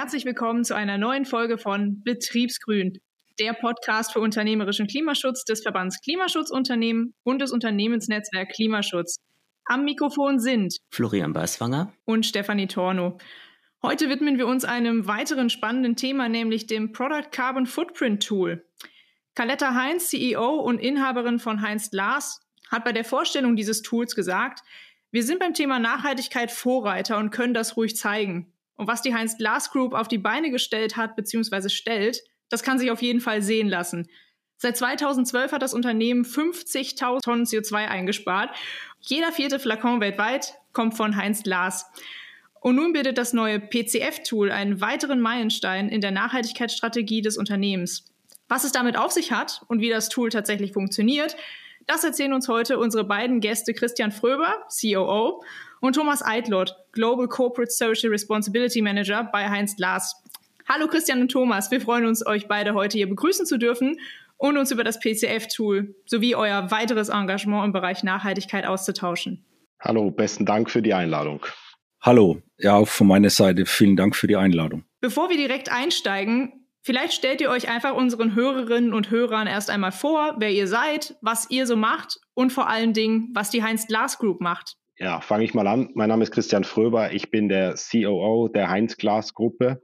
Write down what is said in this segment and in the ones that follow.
herzlich willkommen zu einer neuen Folge von Betriebsgrün, der Podcast für unternehmerischen Klimaschutz des Verbands Klimaschutzunternehmen und des Unternehmensnetzwerk Klimaschutz. Am Mikrofon sind Florian Beiswanger und Stefanie Torno. Heute widmen wir uns einem weiteren spannenden Thema, nämlich dem Product Carbon Footprint Tool. Carletta Heinz, CEO und Inhaberin von Heinz Glas, hat bei der Vorstellung dieses Tools gesagt, wir sind beim Thema Nachhaltigkeit Vorreiter und können das ruhig zeigen. Und was die Heinz Glass Group auf die Beine gestellt hat bzw. stellt, das kann sich auf jeden Fall sehen lassen. Seit 2012 hat das Unternehmen 50.000 Tonnen CO2 eingespart. Jeder vierte Flakon weltweit kommt von Heinz Glas. Und nun bildet das neue PCF-Tool einen weiteren Meilenstein in der Nachhaltigkeitsstrategie des Unternehmens. Was es damit auf sich hat und wie das Tool tatsächlich funktioniert, das erzählen uns heute unsere beiden Gäste Christian Fröber, COO, und Thomas Eitlott, Global Corporate Social Responsibility Manager bei Heinz Glas. Hallo Christian und Thomas, wir freuen uns, euch beide heute hier begrüßen zu dürfen und uns über das PCF-Tool sowie euer weiteres Engagement im Bereich Nachhaltigkeit auszutauschen. Hallo, besten Dank für die Einladung. Hallo, ja, auch von meiner Seite vielen Dank für die Einladung. Bevor wir direkt einsteigen, vielleicht stellt ihr euch einfach unseren Hörerinnen und Hörern erst einmal vor, wer ihr seid, was ihr so macht und vor allen Dingen, was die Heinz Glas Group macht. Ja, fange ich mal an. Mein Name ist Christian Fröber. Ich bin der COO der Heinz Glas Gruppe.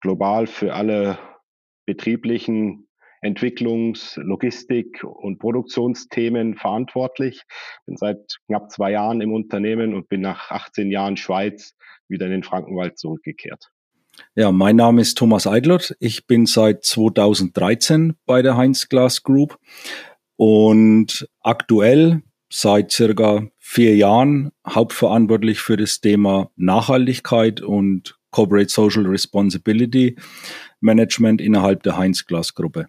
Global für alle betrieblichen Entwicklungs-, Logistik- und Produktionsthemen verantwortlich. Bin seit knapp zwei Jahren im Unternehmen und bin nach 18 Jahren Schweiz wieder in den Frankenwald zurückgekehrt. Ja, mein Name ist Thomas Eidlert. Ich bin seit 2013 bei der Heinz Glas Group und aktuell seit circa vier Jahren hauptverantwortlich für das Thema Nachhaltigkeit und Corporate Social Responsibility Management innerhalb der Heinz Glas Gruppe.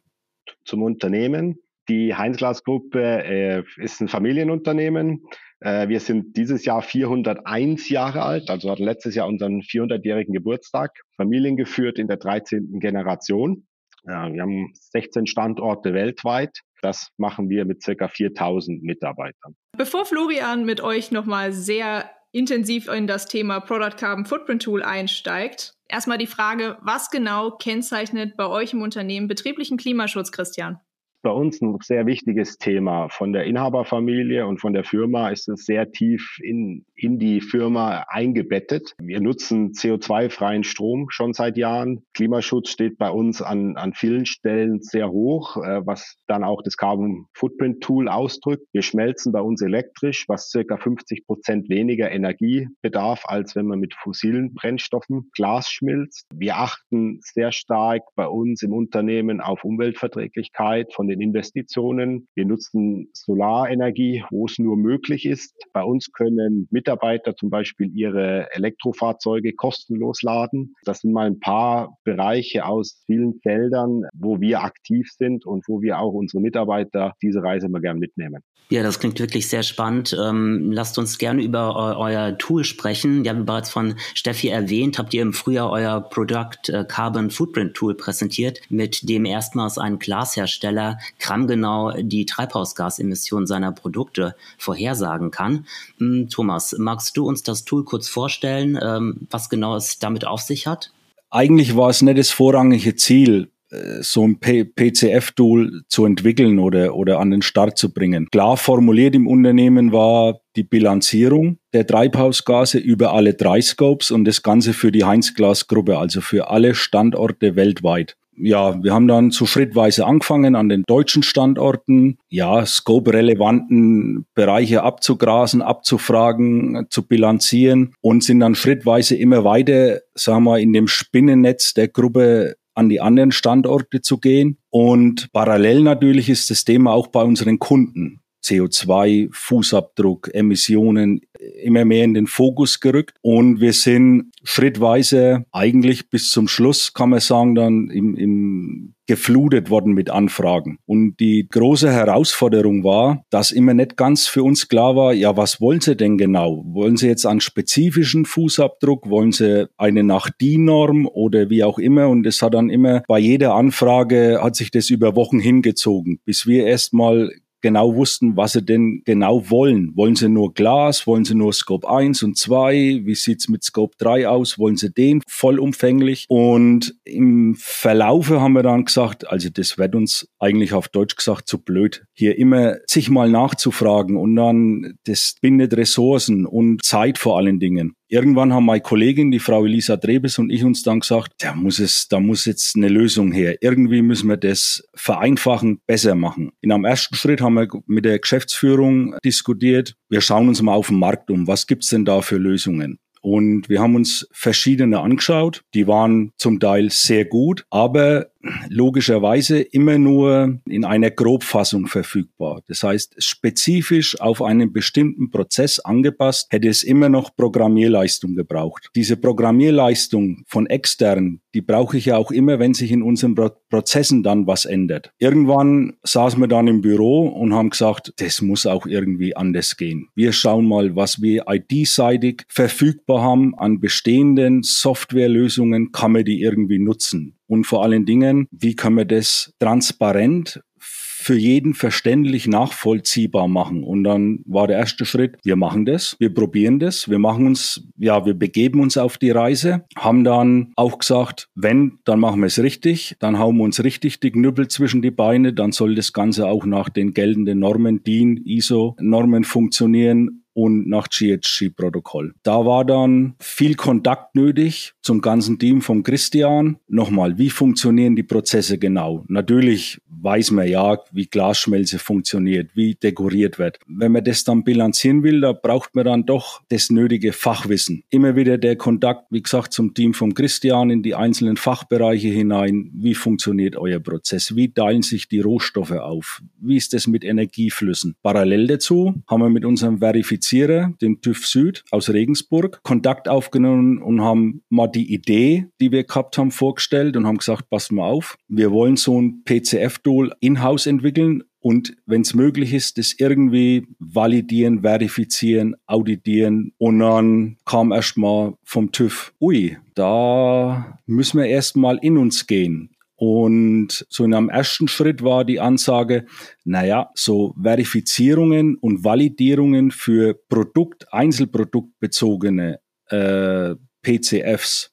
Zum Unternehmen. Die Heinz Glas Gruppe äh, ist ein Familienunternehmen. Äh, wir sind dieses Jahr 401 Jahre alt, also hatten letztes Jahr unseren 400-jährigen Geburtstag. Familiengeführt in der 13. Generation. Ja, wir haben 16 Standorte weltweit. Das machen wir mit circa 4000 Mitarbeitern. Bevor Florian mit euch nochmal sehr intensiv in das Thema Product Carbon Footprint Tool einsteigt, erstmal die Frage, was genau kennzeichnet bei euch im Unternehmen betrieblichen Klimaschutz, Christian? Bei uns ein sehr wichtiges Thema. Von der Inhaberfamilie und von der Firma ist es sehr tief in, in die Firma eingebettet. Wir nutzen CO2-freien Strom schon seit Jahren. Klimaschutz steht bei uns an, an vielen Stellen sehr hoch, äh, was dann auch das Carbon Footprint Tool ausdrückt. Wir schmelzen bei uns elektrisch, was circa 50 Prozent weniger Energie bedarf, als wenn man mit fossilen Brennstoffen Glas schmilzt. Wir achten sehr stark bei uns im Unternehmen auf Umweltverträglichkeit von den Investitionen. Wir nutzen Solarenergie, wo es nur möglich ist. Bei uns können Mitarbeiter zum Beispiel ihre Elektrofahrzeuge kostenlos laden. Das sind mal ein paar Bereiche aus vielen Feldern, wo wir aktiv sind und wo wir auch unsere Mitarbeiter diese Reise mal gern mitnehmen. Ja, das klingt wirklich sehr spannend. Ähm, lasst uns gerne über eu euer Tool sprechen. Ja, wie bereits von Steffi erwähnt, habt ihr im Frühjahr euer Product äh, Carbon Footprint Tool präsentiert, mit dem erstmals ein Glashersteller grammgenau die Treibhausgasemissionen seiner Produkte vorhersagen kann. Hm, Thomas, magst du uns das Tool kurz vorstellen, ähm, was genau es damit auf sich hat? Eigentlich war es nicht das vorrangige Ziel, äh, so ein PCF-Tool zu entwickeln oder, oder an den Start zu bringen. Klar formuliert im Unternehmen war die Bilanzierung der Treibhausgase über alle drei Scopes und das Ganze für die Heinz-Glas-Gruppe, also für alle Standorte weltweit ja, wir haben dann so schrittweise angefangen an den deutschen Standorten, ja, scope-relevanten Bereiche abzugrasen, abzufragen, zu bilanzieren und sind dann schrittweise immer weiter, sagen wir, in dem Spinnennetz der Gruppe an die anderen Standorte zu gehen. Und parallel natürlich ist das Thema auch bei unseren Kunden. CO2, Fußabdruck, Emissionen immer mehr in den Fokus gerückt. Und wir sind schrittweise eigentlich bis zum Schluss, kann man sagen, dann im, im geflutet worden mit Anfragen. Und die große Herausforderung war, dass immer nicht ganz für uns klar war, ja, was wollen Sie denn genau? Wollen Sie jetzt einen spezifischen Fußabdruck? Wollen Sie eine nach DIN-Norm oder wie auch immer? Und es hat dann immer bei jeder Anfrage hat sich das über Wochen hingezogen, bis wir erstmal genau wussten, was sie denn genau wollen. Wollen sie nur Glas? Wollen sie nur Scope 1 und 2? Wie sieht's mit Scope 3 aus? Wollen sie den vollumfänglich? Und im Verlaufe haben wir dann gesagt, also das wird uns eigentlich auf Deutsch gesagt zu blöd, hier immer zigmal nachzufragen und dann das bindet Ressourcen und Zeit vor allen Dingen. Irgendwann haben meine Kollegin, die Frau Elisa Drebes und ich uns dann gesagt, da muss es, da muss jetzt eine Lösung her. Irgendwie müssen wir das vereinfachen, besser machen. In einem ersten Schritt haben wir mit der Geschäftsführung diskutiert. Wir schauen uns mal auf den Markt um. Was gibt's denn da für Lösungen? Und wir haben uns verschiedene angeschaut. Die waren zum Teil sehr gut, aber logischerweise immer nur in einer Grobfassung verfügbar. Das heißt, spezifisch auf einen bestimmten Prozess angepasst, hätte es immer noch Programmierleistung gebraucht. Diese Programmierleistung von extern, die brauche ich ja auch immer, wenn sich in unseren Pro Prozessen dann was ändert. Irgendwann saßen wir dann im Büro und haben gesagt, das muss auch irgendwie anders gehen. Wir schauen mal, was wir IT-seitig verfügbar haben an bestehenden Softwarelösungen, kann man die irgendwie nutzen. Und vor allen Dingen, wie kann man das transparent für jeden verständlich nachvollziehbar machen. Und dann war der erste Schritt, wir machen das, wir probieren das, wir machen uns, ja, wir begeben uns auf die Reise, haben dann auch gesagt, wenn, dann machen wir es richtig, dann hauen wir uns richtig die Knüppel zwischen die Beine, dann soll das Ganze auch nach den geltenden Normen, DIN, ISO-Normen funktionieren und nach GHG-Protokoll. Da war dann viel Kontakt nötig zum ganzen Team vom Christian. Nochmal, wie funktionieren die Prozesse genau? Natürlich weiß man ja, wie Glasschmelze funktioniert, wie dekoriert wird. Wenn man das dann bilanzieren will, da braucht man dann doch das nötige Fachwissen. Immer wieder der Kontakt, wie gesagt, zum Team vom Christian in die einzelnen Fachbereiche hinein. Wie funktioniert euer Prozess? Wie teilen sich die Rohstoffe auf? Wie ist das mit Energieflüssen? Parallel dazu haben wir mit unserem Verifizierer, dem TÜV Süd aus Regensburg, Kontakt aufgenommen und haben mal die Idee, die wir gehabt haben, vorgestellt und haben gesagt, passt mal auf, wir wollen so ein PCF Tool in-house entwickeln und wenn es möglich ist, das irgendwie validieren, verifizieren, auditieren und dann kam erstmal vom TÜV, ui, da müssen wir erstmal in uns gehen. Und so in einem ersten Schritt war die Ansage, naja, so Verifizierungen und Validierungen für Produkt, Einzelproduktbezogene äh, PCFs,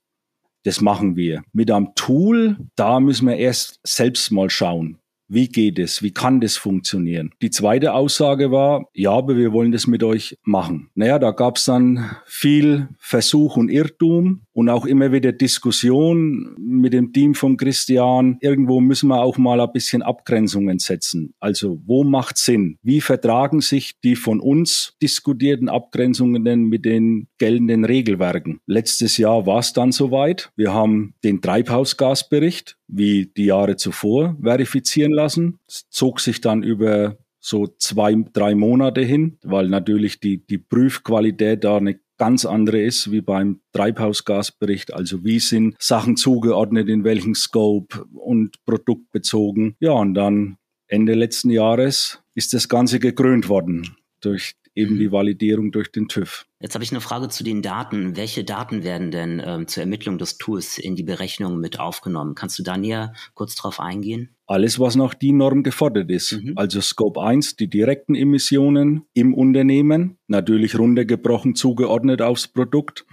das machen wir. Mit einem Tool, da müssen wir erst selbst mal schauen. Wie geht es? Wie kann das funktionieren? Die zweite Aussage war, ja, aber wir wollen das mit euch machen. Naja, da gab es dann viel Versuch und Irrtum und auch immer wieder Diskussion mit dem Team von Christian. Irgendwo müssen wir auch mal ein bisschen Abgrenzungen setzen. Also wo macht Sinn? Wie vertragen sich die von uns diskutierten Abgrenzungen denn mit den geltenden Regelwerken? Letztes Jahr war es dann soweit. Wir haben den Treibhausgasbericht wie die Jahre zuvor verifizieren lassen. Es zog sich dann über so zwei, drei Monate hin, weil natürlich die, die Prüfqualität da eine ganz andere ist wie beim Treibhausgasbericht. Also wie sind Sachen zugeordnet, in welchem Scope und produktbezogen. Ja, und dann Ende letzten Jahres ist das Ganze gekrönt worden durch eben die. Validierung durch den TÜV. Jetzt habe ich eine Frage zu den Daten. Welche Daten werden denn ähm, zur Ermittlung des Tools in die Berechnung mit aufgenommen? Kannst du da näher kurz drauf eingehen? Alles, was nach die Norm gefordert ist. Mhm. Also Scope 1, die direkten Emissionen im Unternehmen, natürlich runtergebrochen zugeordnet aufs Produkt.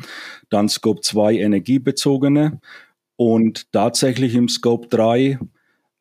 Dann Scope 2 energiebezogene und tatsächlich im Scope 3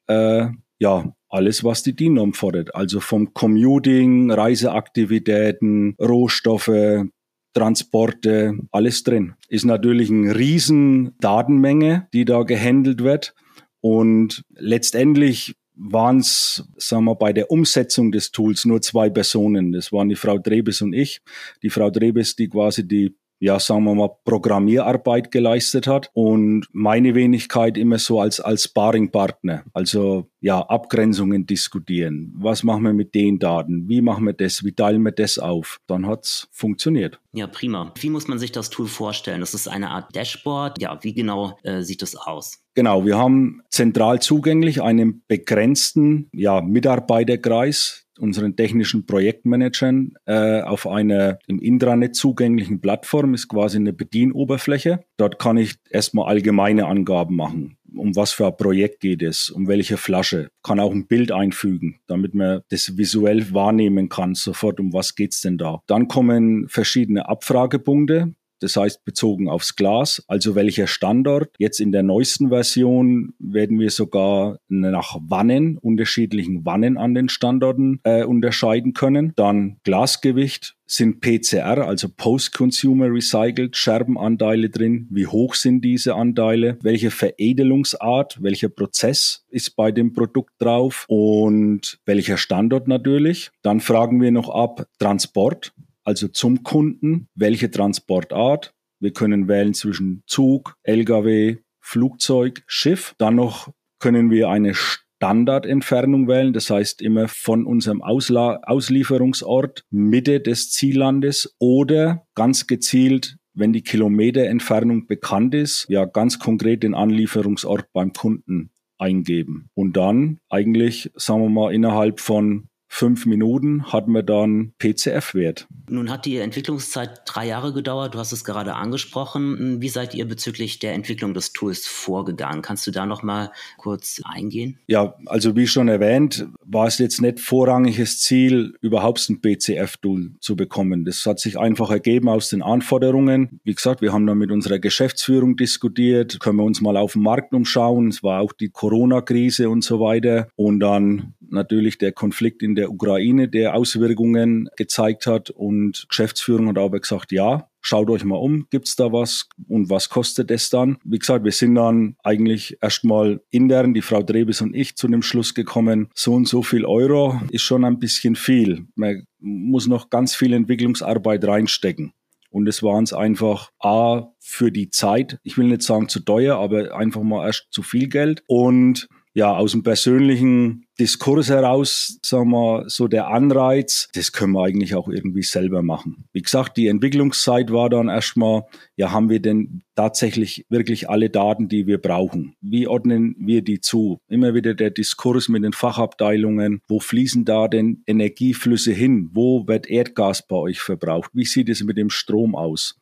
äh, ja, alles, was die DIN-Norm fordert. Also vom Commuting, Reiseaktivitäten, Rohstoffe, Transporte, alles drin. Ist natürlich eine riesen Datenmenge, die da gehandelt wird. Und letztendlich waren es, sagen wir, bei der Umsetzung des Tools nur zwei Personen. Das waren die Frau Drebes und ich. Die Frau Drebes, die quasi die ja, sagen wir mal, Programmierarbeit geleistet hat und meine Wenigkeit immer so als, als Sparringpartner. Also, ja, Abgrenzungen diskutieren. Was machen wir mit den Daten? Wie machen wir das? Wie teilen wir das auf? Dann hat's funktioniert. Ja, prima. Wie muss man sich das Tool vorstellen? Das ist eine Art Dashboard. Ja, wie genau äh, sieht es aus? Genau, wir haben zentral zugänglich einen begrenzten ja, Mitarbeiterkreis, unseren technischen Projektmanagern äh, auf einer im Intranet zugänglichen Plattform, ist quasi eine Bedienoberfläche. Dort kann ich erstmal allgemeine Angaben machen. um was für ein Projekt geht es, um welche Flasche. Kann auch ein Bild einfügen, damit man das visuell wahrnehmen kann, sofort, um was geht's denn da. Dann kommen verschiedene Abfragepunkte das heißt bezogen aufs Glas, also welcher Standort. Jetzt in der neuesten Version werden wir sogar nach Wannen, unterschiedlichen Wannen an den Standorten äh, unterscheiden können. Dann Glasgewicht, sind PCR, also Post-Consumer Recycled, Scherbenanteile drin? Wie hoch sind diese Anteile? Welche Veredelungsart, welcher Prozess ist bei dem Produkt drauf? Und welcher Standort natürlich? Dann fragen wir noch ab Transport also zum Kunden, welche Transportart. Wir können wählen zwischen Zug, Lkw, Flugzeug, Schiff. Dann noch können wir eine Standardentfernung wählen, das heißt immer von unserem Ausla Auslieferungsort Mitte des Ziellandes oder ganz gezielt wenn die Kilometerentfernung bekannt ist, ja ganz konkret den Anlieferungsort beim Kunden eingeben. Und dann eigentlich, sagen wir mal, innerhalb von fünf Minuten hat man dann PCF-Wert. Nun hat die Entwicklungszeit drei Jahre gedauert. Du hast es gerade angesprochen. Wie seid ihr bezüglich der Entwicklung des Tools vorgegangen? Kannst du da noch mal kurz eingehen? Ja, also wie schon erwähnt, war es jetzt nicht vorrangiges Ziel, überhaupt ein PCF-Tool zu bekommen. Das hat sich einfach ergeben aus den Anforderungen. Wie gesagt, wir haben da mit unserer Geschäftsführung diskutiert. Können wir uns mal auf dem Markt umschauen? Es war auch die Corona-Krise und so weiter. Und dann natürlich der Konflikt in der Ukraine, der Auswirkungen gezeigt hat. Und Geschäftsführung hat aber gesagt, ja, schaut euch mal um, gibt's da was und was kostet es dann? Wie gesagt, wir sind dann eigentlich erstmal intern, die Frau Drebes und ich, zu dem Schluss gekommen, so und so viel Euro ist schon ein bisschen viel. Man muss noch ganz viel Entwicklungsarbeit reinstecken. Und es war uns einfach A, für die Zeit, ich will nicht sagen zu teuer, aber einfach mal erst zu viel Geld. Und ja, aus dem persönlichen Diskurs heraus, sagen wir, so der Anreiz, das können wir eigentlich auch irgendwie selber machen. Wie gesagt, die Entwicklungszeit war dann erstmal, ja, haben wir denn tatsächlich wirklich alle Daten, die wir brauchen? Wie ordnen wir die zu? Immer wieder der Diskurs mit den Fachabteilungen. Wo fließen da denn Energieflüsse hin? Wo wird Erdgas bei euch verbraucht? Wie sieht es mit dem Strom aus?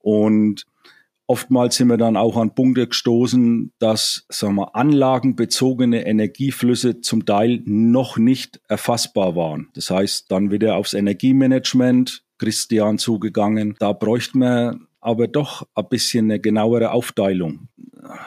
Und Oftmals sind wir dann auch an Punkte gestoßen, dass sagen wir, anlagenbezogene Energieflüsse zum Teil noch nicht erfassbar waren. Das heißt, dann wieder aufs Energiemanagement Christian zugegangen. Da bräuchte man aber doch ein bisschen eine genauere Aufteilung.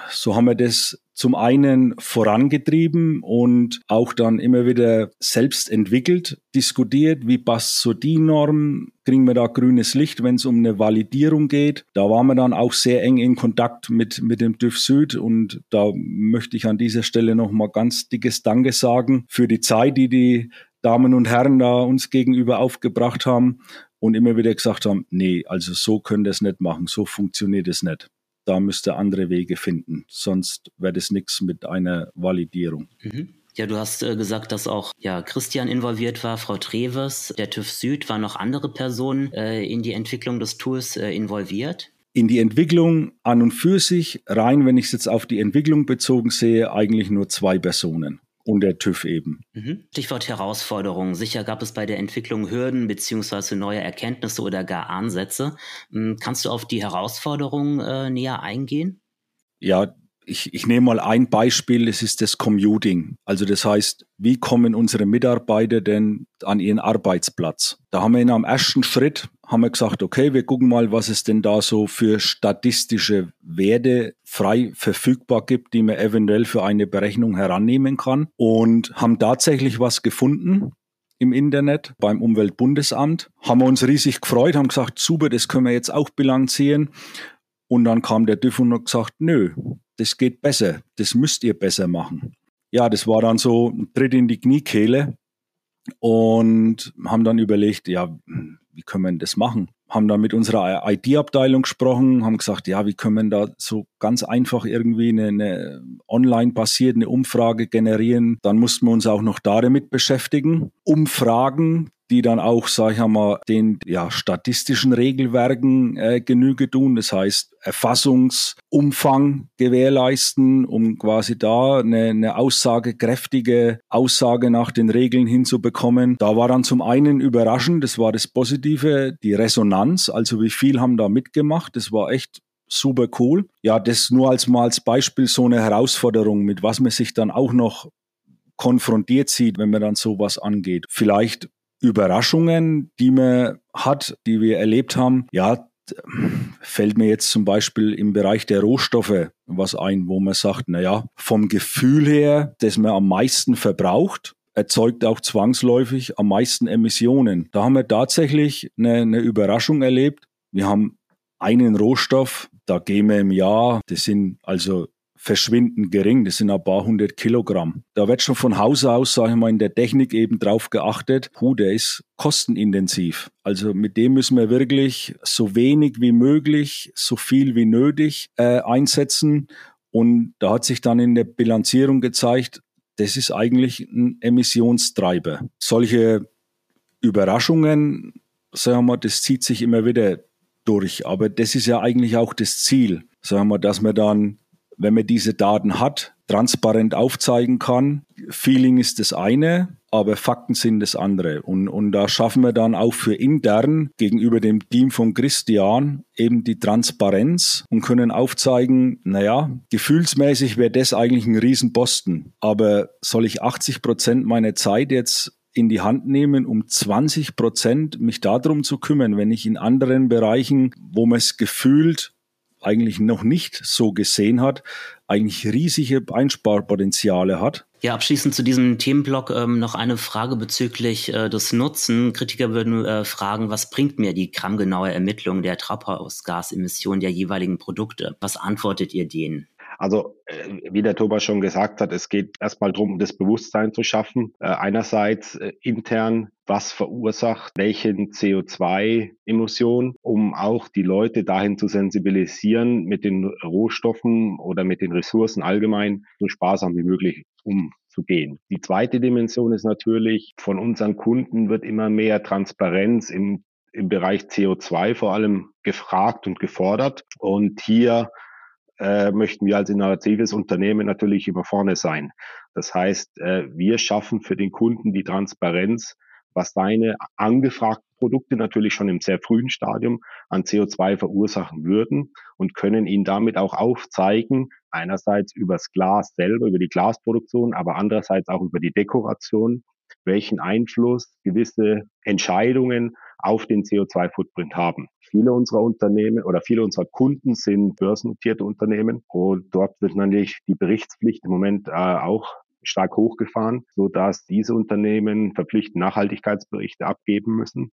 So haben wir das zum einen vorangetrieben und auch dann immer wieder selbst entwickelt, diskutiert, wie passt so die Norm, kriegen wir da grünes Licht, wenn es um eine Validierung geht. Da waren wir dann auch sehr eng in Kontakt mit, mit dem TÜV Süd und da möchte ich an dieser Stelle nochmal ganz dickes Danke sagen für die Zeit, die die Damen und Herren da uns gegenüber aufgebracht haben und immer wieder gesagt haben, nee, also so können das nicht machen, so funktioniert es nicht da müsste andere Wege finden. Sonst wäre das nichts mit einer Validierung. Mhm. Ja, du hast äh, gesagt, dass auch ja, Christian involviert war, Frau Treves, der TÜV Süd. Waren noch andere Personen äh, in die Entwicklung des Tools äh, involviert? In die Entwicklung an und für sich, rein, wenn ich es jetzt auf die Entwicklung bezogen sehe, eigentlich nur zwei Personen und der TÜV eben. Mhm. Stichwort Herausforderungen. Sicher gab es bei der Entwicklung Hürden beziehungsweise neue Erkenntnisse oder gar Ansätze. Hm, kannst du auf die Herausforderungen äh, näher eingehen? Ja, ich, ich nehme mal ein Beispiel, es ist das Commuting. Also das heißt, wie kommen unsere Mitarbeiter denn an ihren Arbeitsplatz? Da haben wir in einem ersten Schritt haben wir gesagt, okay, wir gucken mal, was es denn da so für statistische Werte frei verfügbar gibt, die man eventuell für eine Berechnung herannehmen kann und haben tatsächlich was gefunden im Internet beim Umweltbundesamt, haben wir uns riesig gefreut, haben gesagt, super, das können wir jetzt auch bilanzieren. Und dann kam der TÜV und hat gesagt, nö, das geht besser, das müsst ihr besser machen. Ja, das war dann so ein Tritt in die Kniekehle und haben dann überlegt, ja, wie können wir das machen? Haben dann mit unserer IT-Abteilung gesprochen, haben gesagt, ja, wie können wir da so ganz einfach irgendwie eine, eine online basierte Umfrage generieren? Dann mussten wir uns auch noch damit beschäftigen. Umfragen, die dann auch, sage ich mal, den ja, statistischen Regelwerken äh, Genüge tun. Das heißt, Erfassungsumfang gewährleisten, um quasi da eine, eine aussagekräftige Aussage nach den Regeln hinzubekommen. Da war dann zum einen überraschend, das war das Positive, die Resonanz, also wie viel haben da mitgemacht. Das war echt super cool. Ja, das nur als mal als Beispiel so eine Herausforderung, mit was man sich dann auch noch konfrontiert sieht, wenn man dann sowas angeht. Vielleicht Überraschungen, die man hat, die wir erlebt haben. Ja, fällt mir jetzt zum Beispiel im Bereich der Rohstoffe was ein, wo man sagt, na ja, vom Gefühl her, dass man am meisten verbraucht, erzeugt auch zwangsläufig am meisten Emissionen. Da haben wir tatsächlich eine, eine Überraschung erlebt. Wir haben einen Rohstoff, da gehen wir im Jahr, das sind also verschwindend gering, das sind ein paar hundert Kilogramm. Da wird schon von Haus aus, sage ich mal, in der Technik eben drauf geachtet, puh, der ist kostenintensiv. Also mit dem müssen wir wirklich so wenig wie möglich, so viel wie nötig äh, einsetzen. Und da hat sich dann in der Bilanzierung gezeigt, das ist eigentlich ein Emissionstreiber. Solche Überraschungen, sagen wir mal, das zieht sich immer wieder durch. Aber das ist ja eigentlich auch das Ziel, sagen wir, dass man dann, wenn man diese Daten hat, transparent aufzeigen kann. Feeling ist das eine, aber Fakten sind das andere. Und, und da schaffen wir dann auch für intern gegenüber dem Team von Christian eben die Transparenz und können aufzeigen, naja, gefühlsmäßig wäre das eigentlich ein Riesenposten. Aber soll ich 80 Prozent meiner Zeit jetzt in die Hand nehmen, um 20 Prozent mich darum zu kümmern, wenn ich in anderen Bereichen, wo man es gefühlt eigentlich noch nicht so gesehen hat, eigentlich riesige Einsparpotenziale hat. Ja, abschließend zu diesem Themenblock ähm, noch eine Frage bezüglich äh, des Nutzen. Kritiker würden äh, fragen, was bringt mir die grammgenaue Ermittlung der Treibhausgasemissionen der jeweiligen Produkte? Was antwortet ihr denen? Also äh, wie der Thomas schon gesagt hat, es geht erstmal darum, das Bewusstsein zu schaffen. Äh, einerseits äh, intern, was verursacht welchen CO2-Emission, um auch die Leute dahin zu sensibilisieren, mit den Rohstoffen oder mit den Ressourcen allgemein so sparsam wie möglich umzugehen. Die zweite Dimension ist natürlich, von unseren Kunden wird immer mehr Transparenz im im Bereich CO2 vor allem gefragt und gefordert. Und hier äh, möchten wir als innovatives Unternehmen natürlich immer vorne sein. Das heißt, äh, wir schaffen für den Kunden die Transparenz, was seine angefragten Produkte natürlich schon im sehr frühen Stadium an CO2 verursachen würden und können ihn damit auch aufzeigen, einerseits übers Glas selber, über die Glasproduktion, aber andererseits auch über die Dekoration, welchen Einfluss gewisse Entscheidungen auf den CO2-Footprint haben. Viele unserer Unternehmen oder viele unserer Kunden sind börsennotierte Unternehmen und dort wird natürlich die Berichtspflicht im Moment äh, auch stark hochgefahren, so dass diese Unternehmen verpflichtend Nachhaltigkeitsberichte abgeben müssen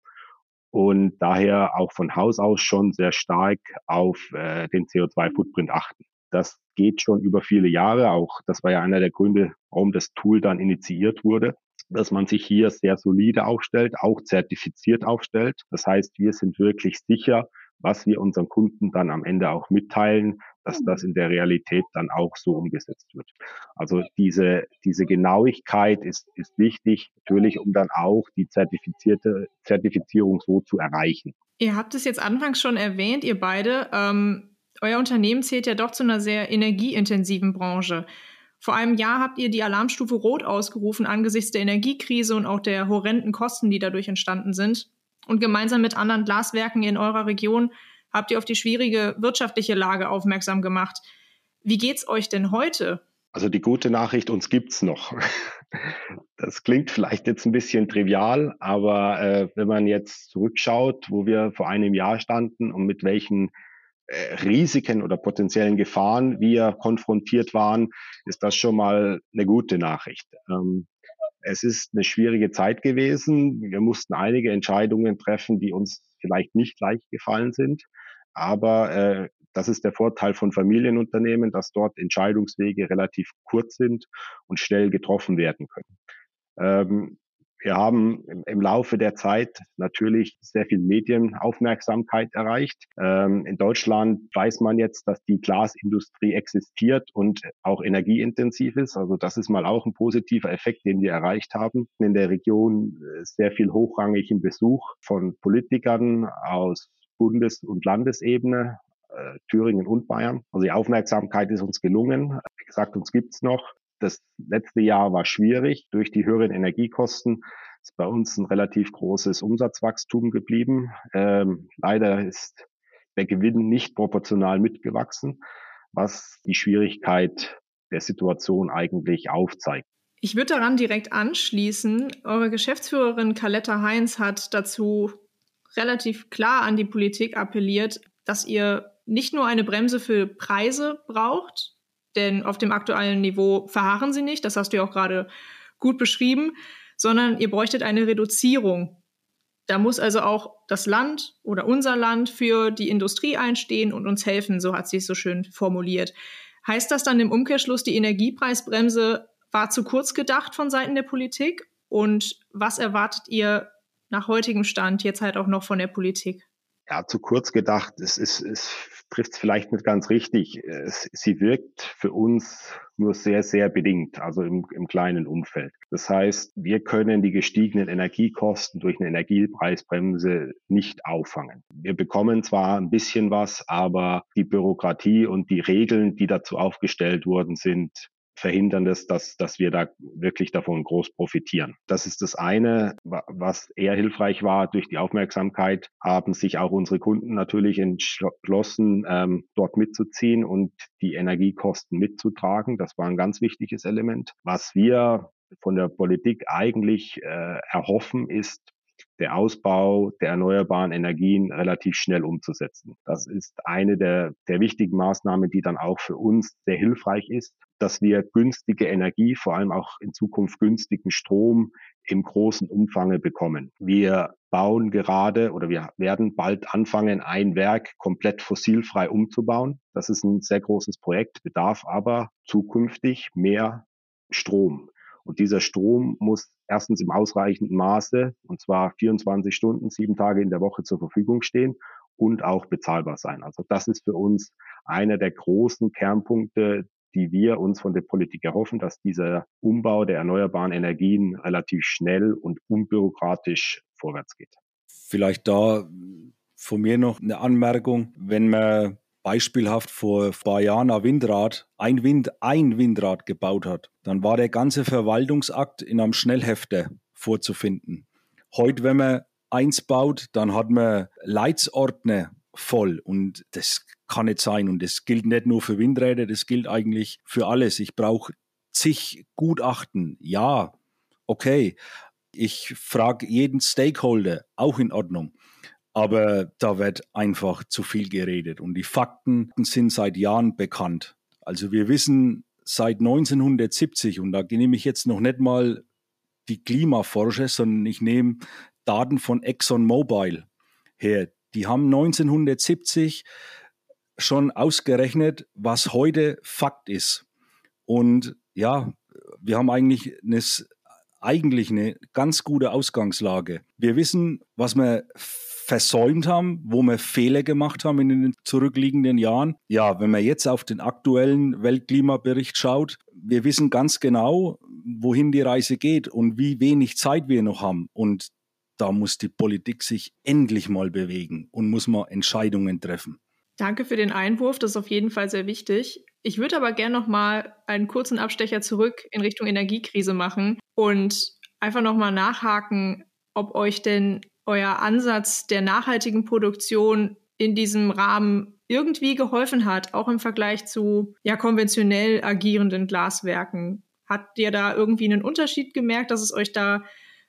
und daher auch von Haus aus schon sehr stark auf äh, den CO2-Footprint achten. Das geht schon über viele Jahre. Auch das war ja einer der Gründe, warum das Tool dann initiiert wurde dass man sich hier sehr solide aufstellt, auch zertifiziert aufstellt. Das heißt, wir sind wirklich sicher, was wir unseren Kunden dann am Ende auch mitteilen, dass das in der Realität dann auch so umgesetzt wird. Also diese, diese Genauigkeit ist, ist wichtig, natürlich, um dann auch die zertifizierte Zertifizierung so zu erreichen. Ihr habt es jetzt anfangs schon erwähnt, ihr beide. Ähm, euer Unternehmen zählt ja doch zu einer sehr energieintensiven Branche. Vor einem Jahr habt ihr die Alarmstufe Rot ausgerufen angesichts der Energiekrise und auch der horrenden Kosten, die dadurch entstanden sind. Und gemeinsam mit anderen Glaswerken in eurer Region habt ihr auf die schwierige wirtschaftliche Lage aufmerksam gemacht. Wie geht's euch denn heute? Also die gute Nachricht, uns gibt's noch. Das klingt vielleicht jetzt ein bisschen trivial, aber äh, wenn man jetzt zurückschaut, wo wir vor einem Jahr standen und mit welchen Risiken oder potenziellen Gefahren wir konfrontiert waren, ist das schon mal eine gute Nachricht. Ähm, es ist eine schwierige Zeit gewesen. Wir mussten einige Entscheidungen treffen, die uns vielleicht nicht leicht gefallen sind. Aber äh, das ist der Vorteil von Familienunternehmen, dass dort Entscheidungswege relativ kurz sind und schnell getroffen werden können. Wir haben im, Laufe der Zeit natürlich sehr viel Medienaufmerksamkeit erreicht. Ähm, in Deutschland weiß man jetzt, dass die Glasindustrie existiert und auch energieintensiv ist. Also das ist mal auch ein positiver Effekt, den wir erreicht haben. In der Region äh, sehr viel hochrangigen Besuch von Politikern aus Bundes- und Landesebene, äh, Thüringen und Bayern. Also die Aufmerksamkeit ist uns gelungen. Wie gesagt, uns gibt's noch. Das letzte Jahr war schwierig. Durch die höheren Energiekosten ist bei uns ein relativ großes Umsatzwachstum geblieben. Ähm, leider ist der Gewinn nicht proportional mitgewachsen, was die Schwierigkeit der Situation eigentlich aufzeigt. Ich würde daran direkt anschließen. Eure Geschäftsführerin Kaletta Heinz hat dazu relativ klar an die Politik appelliert, dass ihr nicht nur eine Bremse für Preise braucht, denn auf dem aktuellen Niveau verharren sie nicht, das hast du ja auch gerade gut beschrieben, sondern ihr bräuchtet eine Reduzierung. Da muss also auch das Land oder unser Land für die Industrie einstehen und uns helfen, so hat sie es so schön formuliert. Heißt das dann im Umkehrschluss, die Energiepreisbremse war zu kurz gedacht von Seiten der Politik? Und was erwartet ihr nach heutigem Stand jetzt halt auch noch von der Politik? Ja, zu kurz gedacht. Es, ist, es trifft es vielleicht nicht ganz richtig. Es, sie wirkt für uns nur sehr, sehr bedingt, also im, im kleinen Umfeld. Das heißt, wir können die gestiegenen Energiekosten durch eine Energiepreisbremse nicht auffangen. Wir bekommen zwar ein bisschen was, aber die Bürokratie und die Regeln, die dazu aufgestellt worden sind, verhindern das, dass, dass wir da wirklich davon groß profitieren. Das ist das eine, was eher hilfreich war. Durch die Aufmerksamkeit haben sich auch unsere Kunden natürlich entschlossen, ähm, dort mitzuziehen und die Energiekosten mitzutragen. Das war ein ganz wichtiges Element. Was wir von der Politik eigentlich äh, erhoffen, ist der Ausbau der erneuerbaren Energien relativ schnell umzusetzen. Das ist eine der, der wichtigen Maßnahmen, die dann auch für uns sehr hilfreich ist, dass wir günstige Energie, vor allem auch in Zukunft günstigen Strom im großen Umfange bekommen. Wir bauen gerade oder wir werden bald anfangen, ein Werk komplett fossilfrei umzubauen. Das ist ein sehr großes Projekt, bedarf aber zukünftig mehr Strom. Und dieser Strom muss erstens im ausreichenden Maße, und zwar 24 Stunden, sieben Tage in der Woche zur Verfügung stehen und auch bezahlbar sein. Also das ist für uns einer der großen Kernpunkte, die wir uns von der Politik erhoffen, dass dieser Umbau der erneuerbaren Energien relativ schnell und unbürokratisch vorwärts geht. Vielleicht da von mir noch eine Anmerkung, wenn man beispielhaft vor ein Windrad, ein, Wind, ein Windrad gebaut hat, dann war der ganze Verwaltungsakt in einem Schnellhefter vorzufinden. Heute, wenn man eins baut, dann hat man Leitsordner voll und das kann nicht sein und das gilt nicht nur für Windräder, das gilt eigentlich für alles. Ich brauche zig Gutachten, ja, okay. Ich frage jeden Stakeholder, auch in Ordnung. Aber da wird einfach zu viel geredet und die Fakten sind seit Jahren bekannt. Also wir wissen seit 1970, und da nehme ich jetzt noch nicht mal die Klimaforscher, sondern ich nehme Daten von ExxonMobil her. Die haben 1970 schon ausgerechnet, was heute Fakt ist. Und ja, wir haben eigentlich eine, eigentlich eine ganz gute Ausgangslage. Wir wissen, was wir versäumt haben, wo wir Fehler gemacht haben in den zurückliegenden Jahren. Ja, wenn man jetzt auf den aktuellen Weltklimabericht schaut, wir wissen ganz genau, wohin die Reise geht und wie wenig Zeit wir noch haben. Und da muss die Politik sich endlich mal bewegen und muss mal Entscheidungen treffen. Danke für den Einwurf, das ist auf jeden Fall sehr wichtig. Ich würde aber gerne noch mal einen kurzen Abstecher zurück in Richtung Energiekrise machen und einfach noch mal nachhaken, ob euch denn euer Ansatz der nachhaltigen Produktion in diesem Rahmen irgendwie geholfen hat, auch im Vergleich zu ja konventionell agierenden Glaswerken. Habt ihr da irgendwie einen Unterschied gemerkt, dass es euch da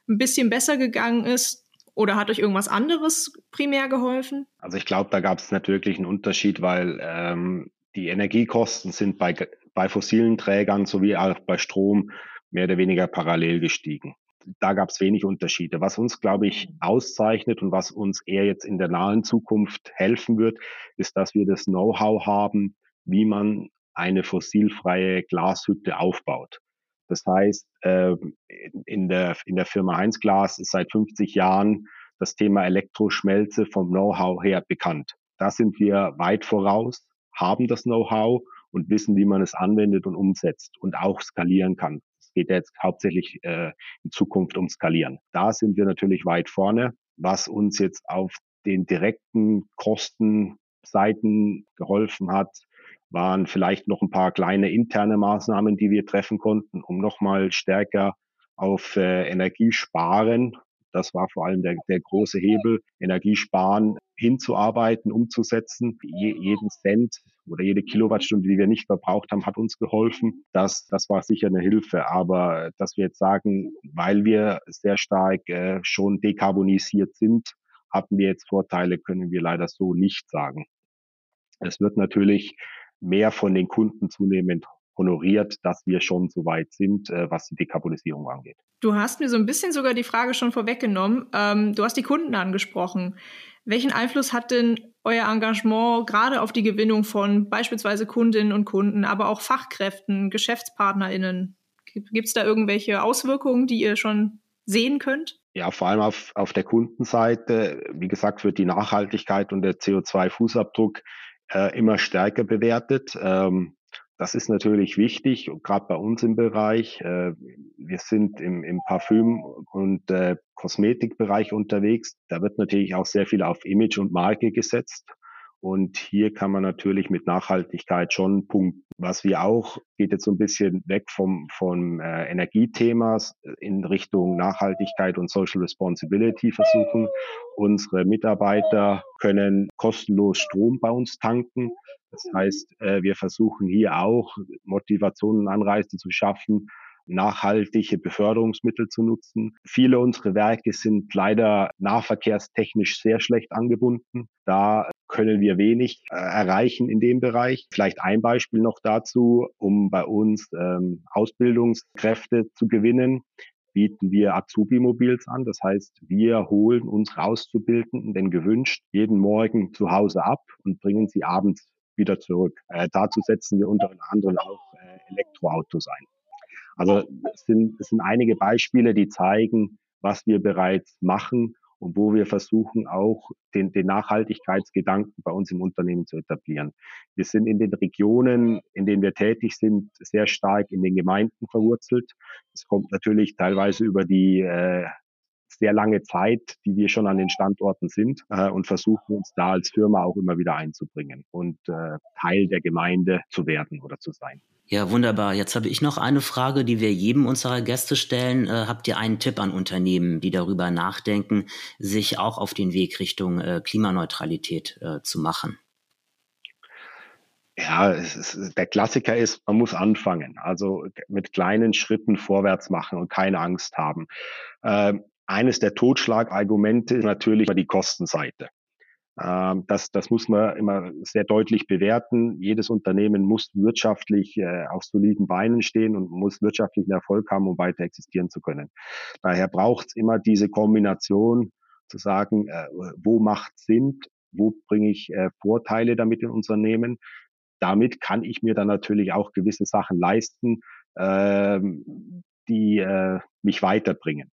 ein bisschen besser gegangen ist? Oder hat euch irgendwas anderes primär geholfen? Also ich glaube, da gab es natürlich einen Unterschied, weil ähm, die Energiekosten sind bei, bei fossilen Trägern sowie auch bei Strom mehr oder weniger parallel gestiegen da gab es wenig Unterschiede. Was uns, glaube ich, auszeichnet und was uns eher jetzt in der nahen Zukunft helfen wird, ist, dass wir das Know-how haben, wie man eine fossilfreie Glashütte aufbaut. Das heißt, ähm, in der, in der Firma Heinz Glas ist seit 50 Jahren das Thema Elektroschmelze vom Know-how her bekannt. Da sind wir weit voraus, haben das Know-how und wissen, wie man es anwendet und umsetzt und auch skalieren kann geht ja jetzt hauptsächlich äh, in Zukunft um Skalieren. Da sind wir natürlich weit vorne, was uns jetzt auf den direkten Kostenseiten geholfen hat, waren vielleicht noch ein paar kleine interne Maßnahmen, die wir treffen konnten, um nochmal stärker auf äh, Energiesparen. Das war vor allem der, der große Hebel, Energiesparen hinzuarbeiten, umzusetzen. Je, jeden Cent oder jede Kilowattstunde, die wir nicht verbraucht haben, hat uns geholfen. Das, das war sicher eine Hilfe. Aber dass wir jetzt sagen, weil wir sehr stark äh, schon dekarbonisiert sind, hatten wir jetzt Vorteile, können wir leider so nicht sagen. Es wird natürlich mehr von den Kunden zunehmend honoriert, dass wir schon so weit sind, äh, was die Dekarbonisierung angeht. Du hast mir so ein bisschen sogar die Frage schon vorweggenommen. Ähm, du hast die Kunden angesprochen. Welchen Einfluss hat denn euer Engagement gerade auf die Gewinnung von beispielsweise Kundinnen und Kunden, aber auch Fachkräften, GeschäftspartnerInnen? Gibt es da irgendwelche Auswirkungen, die ihr schon sehen könnt? Ja, vor allem auf, auf der Kundenseite. Wie gesagt, wird die Nachhaltigkeit und der CO2-Fußabdruck äh, immer stärker bewertet. Ähm, das ist natürlich wichtig, gerade bei uns im Bereich. Äh, wir sind im, im Parfüm- und äh, Kosmetikbereich unterwegs. Da wird natürlich auch sehr viel auf Image und Marke gesetzt. Und hier kann man natürlich mit Nachhaltigkeit schon punkten. Was wir auch, geht jetzt so ein bisschen weg vom, vom äh, Energiethema in Richtung Nachhaltigkeit und Social Responsibility versuchen. Unsere Mitarbeiter können kostenlos Strom bei uns tanken. Das heißt, äh, wir versuchen hier auch Motivationen und Anreize zu schaffen, nachhaltige Beförderungsmittel zu nutzen. Viele unserer Werke sind leider nahverkehrstechnisch sehr schlecht angebunden. Da können wir wenig äh, erreichen in dem Bereich. Vielleicht ein Beispiel noch dazu, um bei uns ähm, Ausbildungskräfte zu gewinnen bieten wir Azubi-Mobils an. Das heißt, wir holen unsere Auszubildenden, wenn gewünscht, jeden Morgen zu Hause ab und bringen sie abends wieder zurück. Äh, dazu setzen wir unter anderem auch äh, Elektroautos ein. Also es sind, es sind einige Beispiele, die zeigen, was wir bereits machen und wo wir versuchen auch den, den Nachhaltigkeitsgedanken bei uns im Unternehmen zu etablieren. Wir sind in den Regionen, in denen wir tätig sind, sehr stark in den Gemeinden verwurzelt. Es kommt natürlich teilweise über die äh, sehr lange Zeit, die wir schon an den Standorten sind äh, und versuchen uns da als Firma auch immer wieder einzubringen und äh, Teil der Gemeinde zu werden oder zu sein. Ja, wunderbar. Jetzt habe ich noch eine Frage, die wir jedem unserer Gäste stellen. Äh, habt ihr einen Tipp an Unternehmen, die darüber nachdenken, sich auch auf den Weg Richtung äh, Klimaneutralität äh, zu machen? Ja, ist, der Klassiker ist, man muss anfangen. Also mit kleinen Schritten vorwärts machen und keine Angst haben. Ähm, eines der Totschlagargumente ist natürlich die Kostenseite. Ähm, das, das muss man immer sehr deutlich bewerten. Jedes Unternehmen muss wirtschaftlich äh, auf soliden Beinen stehen und muss wirtschaftlichen Erfolg haben, um weiter existieren zu können. Daher braucht es immer diese Kombination zu sagen, äh, wo macht Sinn, wo bringe ich äh, Vorteile damit in Unternehmen. Damit kann ich mir dann natürlich auch gewisse Sachen leisten, ähm, die mich weiterbringen.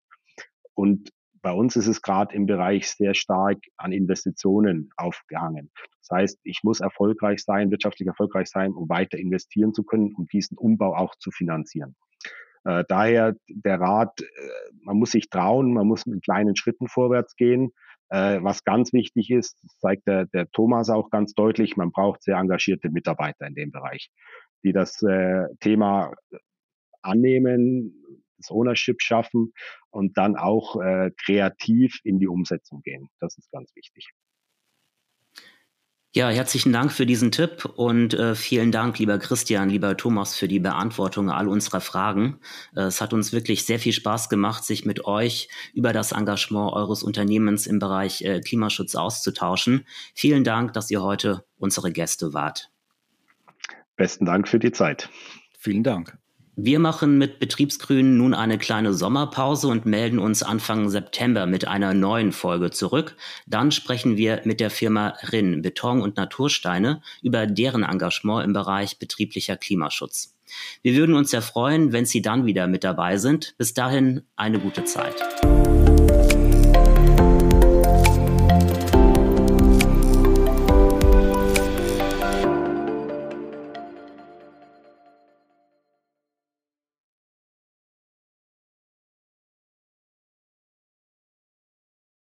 Und bei uns ist es gerade im Bereich sehr stark an Investitionen aufgehangen. Das heißt, ich muss erfolgreich sein, wirtschaftlich erfolgreich sein, um weiter investieren zu können, um diesen Umbau auch zu finanzieren. Äh, daher der Rat, äh, man muss sich trauen, man muss mit kleinen Schritten vorwärts gehen. Äh, was ganz wichtig ist, zeigt der, der Thomas auch ganz deutlich, man braucht sehr engagierte Mitarbeiter in dem Bereich, die das äh, Thema annehmen, das Ownership schaffen und dann auch äh, kreativ in die Umsetzung gehen. Das ist ganz wichtig. Ja, herzlichen Dank für diesen Tipp und äh, vielen Dank, lieber Christian, lieber Thomas, für die Beantwortung all unserer Fragen. Äh, es hat uns wirklich sehr viel Spaß gemacht, sich mit euch über das Engagement eures Unternehmens im Bereich äh, Klimaschutz auszutauschen. Vielen Dank, dass ihr heute unsere Gäste wart. Besten Dank für die Zeit. Vielen Dank. Wir machen mit Betriebsgrün nun eine kleine Sommerpause und melden uns Anfang September mit einer neuen Folge zurück. Dann sprechen wir mit der Firma RIN Beton und Natursteine über deren Engagement im Bereich betrieblicher Klimaschutz. Wir würden uns sehr freuen, wenn Sie dann wieder mit dabei sind. Bis dahin eine gute Zeit.